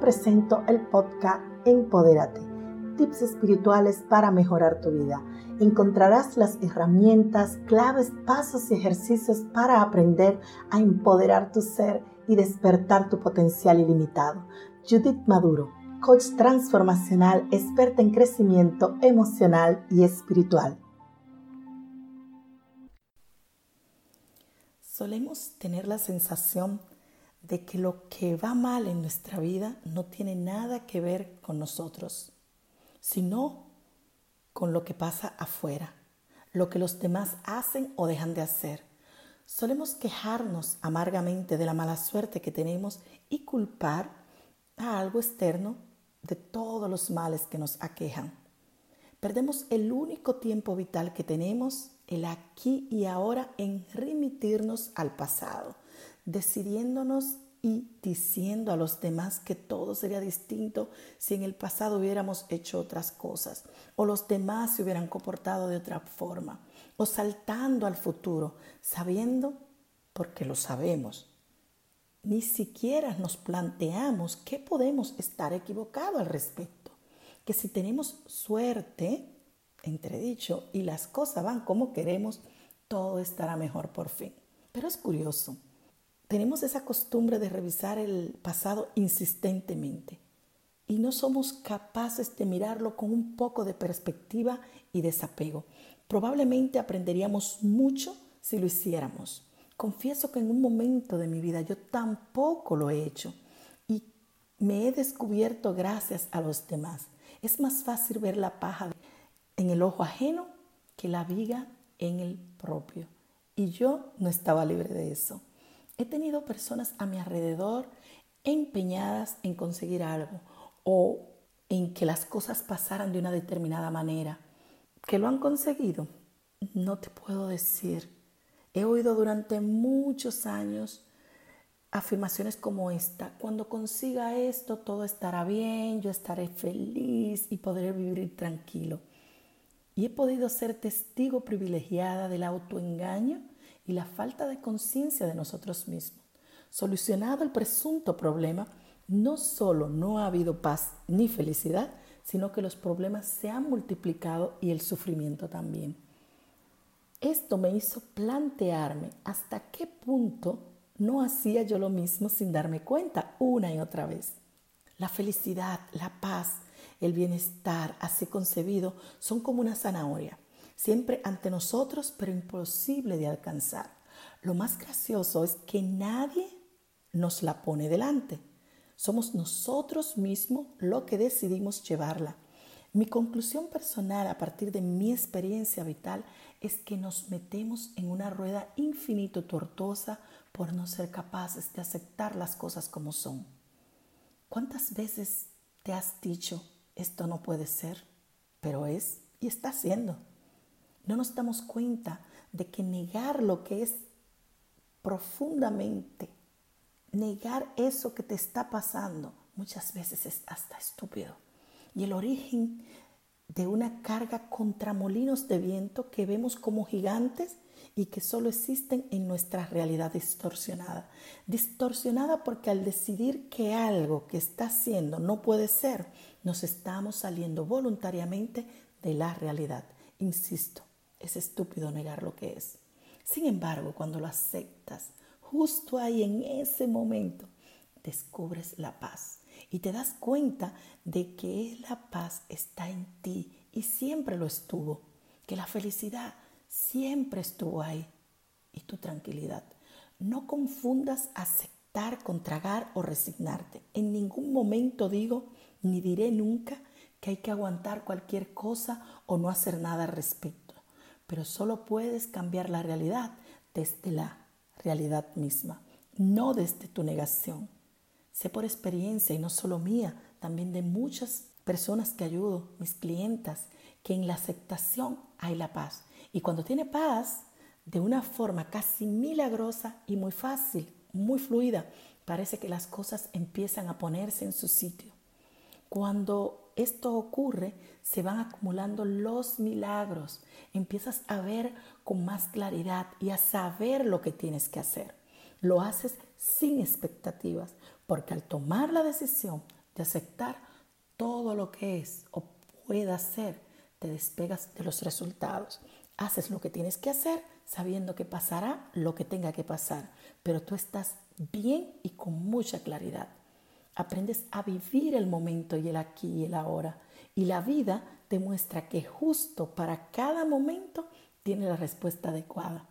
presento el podcast Empodérate, tips espirituales para mejorar tu vida. Encontrarás las herramientas, claves, pasos y ejercicios para aprender a empoderar tu ser y despertar tu potencial ilimitado. Judith Maduro, coach transformacional, experta en crecimiento emocional y espiritual. Solemos tener la sensación de que lo que va mal en nuestra vida no tiene nada que ver con nosotros, sino con lo que pasa afuera, lo que los demás hacen o dejan de hacer. Solemos quejarnos amargamente de la mala suerte que tenemos y culpar a algo externo de todos los males que nos aquejan. Perdemos el único tiempo vital que tenemos, el aquí y ahora, en remitirnos al pasado decidiéndonos y diciendo a los demás que todo sería distinto si en el pasado hubiéramos hecho otras cosas o los demás se hubieran comportado de otra forma o saltando al futuro sabiendo porque lo sabemos. Ni siquiera nos planteamos que podemos estar equivocados al respecto. Que si tenemos suerte, entredicho, y las cosas van como queremos, todo estará mejor por fin. Pero es curioso tenemos esa costumbre de revisar el pasado insistentemente y no somos capaces de mirarlo con un poco de perspectiva y desapego. Probablemente aprenderíamos mucho si lo hiciéramos. Confieso que en un momento de mi vida yo tampoco lo he hecho y me he descubierto gracias a los demás. Es más fácil ver la paja en el ojo ajeno que la viga en el propio. Y yo no estaba libre de eso. He tenido personas a mi alrededor empeñadas en conseguir algo o en que las cosas pasaran de una determinada manera. ¿Que lo han conseguido? No te puedo decir. He oído durante muchos años afirmaciones como esta. Cuando consiga esto, todo estará bien, yo estaré feliz y podré vivir tranquilo. Y he podido ser testigo privilegiada del autoengaño y la falta de conciencia de nosotros mismos. Solucionado el presunto problema, no solo no ha habido paz ni felicidad, sino que los problemas se han multiplicado y el sufrimiento también. Esto me hizo plantearme hasta qué punto no hacía yo lo mismo sin darme cuenta una y otra vez. La felicidad, la paz, el bienestar así concebido son como una zanahoria siempre ante nosotros, pero imposible de alcanzar. Lo más gracioso es que nadie nos la pone delante. Somos nosotros mismos lo que decidimos llevarla. Mi conclusión personal a partir de mi experiencia vital es que nos metemos en una rueda infinito tortuosa por no ser capaces de aceptar las cosas como son. ¿Cuántas veces te has dicho, esto no puede ser, pero es y está siendo? No nos damos cuenta de que negar lo que es profundamente, negar eso que te está pasando, muchas veces es hasta estúpido. Y el origen de una carga contra molinos de viento que vemos como gigantes y que solo existen en nuestra realidad distorsionada. Distorsionada porque al decidir que algo que está haciendo no puede ser, nos estamos saliendo voluntariamente de la realidad. Insisto, es estúpido negar lo que es. Sin embargo, cuando lo aceptas, justo ahí en ese momento, descubres la paz y te das cuenta de que la paz está en ti y siempre lo estuvo, que la felicidad siempre estuvo ahí y tu tranquilidad. No confundas aceptar con tragar o resignarte. En ningún momento digo ni diré nunca que hay que aguantar cualquier cosa o no hacer nada al respecto pero solo puedes cambiar la realidad desde la realidad misma, no desde tu negación. Sé por experiencia y no solo mía, también de muchas personas que ayudo, mis clientas, que en la aceptación hay la paz. Y cuando tiene paz, de una forma casi milagrosa y muy fácil, muy fluida, parece que las cosas empiezan a ponerse en su sitio. Cuando esto ocurre, se van acumulando los milagros. Empiezas a ver con más claridad y a saber lo que tienes que hacer. Lo haces sin expectativas, porque al tomar la decisión de aceptar todo lo que es o pueda ser, te despegas de los resultados. Haces lo que tienes que hacer sabiendo que pasará lo que tenga que pasar, pero tú estás bien y con mucha claridad. Aprendes a vivir el momento y el aquí y el ahora. Y la vida te muestra que justo para cada momento tiene la respuesta adecuada.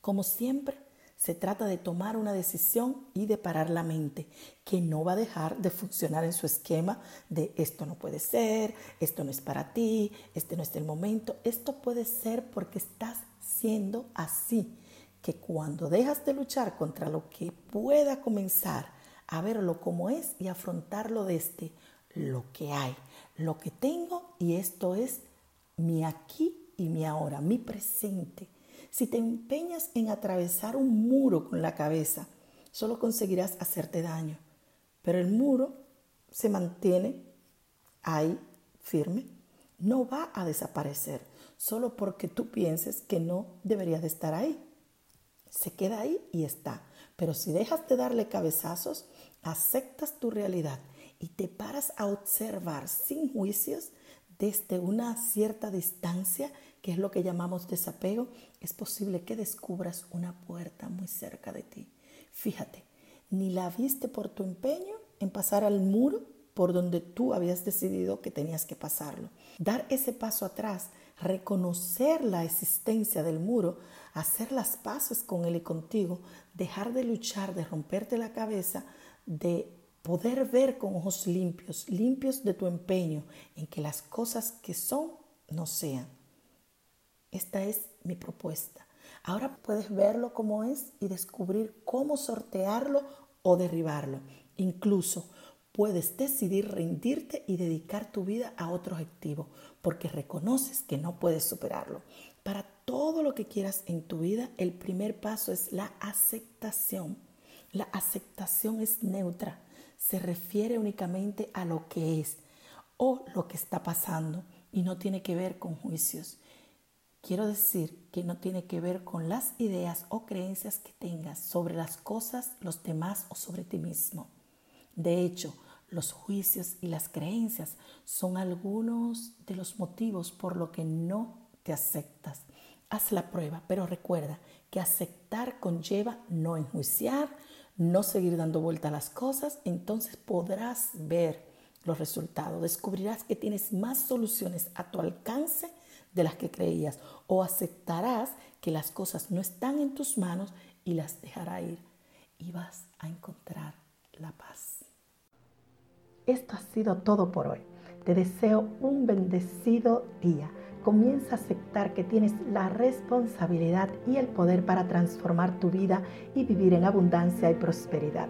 Como siempre, se trata de tomar una decisión y de parar la mente, que no va a dejar de funcionar en su esquema de esto no puede ser, esto no es para ti, este no es el momento. Esto puede ser porque estás siendo así, que cuando dejas de luchar contra lo que pueda comenzar a verlo como es y afrontarlo desde lo que hay, lo que tengo y esto es mi aquí y mi ahora, mi presente. Si te empeñas en atravesar un muro con la cabeza, solo conseguirás hacerte daño. Pero el muro se mantiene ahí firme. No va a desaparecer solo porque tú pienses que no debería de estar ahí. Se queda ahí y está. Pero si dejas de darle cabezazos, aceptas tu realidad y te paras a observar sin juicios desde una cierta distancia, que es lo que llamamos desapego, es posible que descubras una puerta muy cerca de ti. Fíjate, ni la viste por tu empeño en pasar al muro por donde tú habías decidido que tenías que pasarlo. Dar ese paso atrás, reconocer la existencia del muro, hacer las paces con él y contigo, dejar de luchar, de romperte la cabeza, de poder ver con ojos limpios, limpios de tu empeño en que las cosas que son no sean. Esta es mi propuesta. Ahora puedes verlo como es y descubrir cómo sortearlo o derribarlo. Incluso puedes decidir rendirte y dedicar tu vida a otro objetivo porque reconoces que no puedes superarlo. Para todo lo que quieras en tu vida, el primer paso es la aceptación. La aceptación es neutra se refiere únicamente a lo que es o lo que está pasando y no tiene que ver con juicios. Quiero decir que no tiene que ver con las ideas o creencias que tengas sobre las cosas, los demás o sobre ti mismo. De hecho, los juicios y las creencias son algunos de los motivos por lo que no te aceptas. Haz la prueba, pero recuerda que aceptar conlleva no enjuiciar, no seguir dando vuelta a las cosas, entonces podrás ver los resultados. Descubrirás que tienes más soluciones a tu alcance de las que creías o aceptarás que las cosas no están en tus manos y las dejarás ir y vas a encontrar la paz. Esto ha sido todo por hoy. Te deseo un bendecido día comienza a aceptar que tienes la responsabilidad y el poder para transformar tu vida y vivir en abundancia y prosperidad.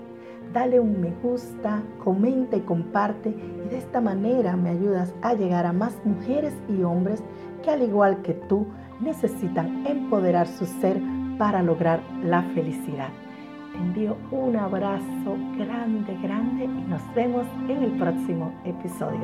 Dale un me gusta, comenta y comparte y de esta manera me ayudas a llegar a más mujeres y hombres que al igual que tú necesitan empoderar su ser para lograr la felicidad. Te envío un abrazo grande, grande y nos vemos en el próximo episodio.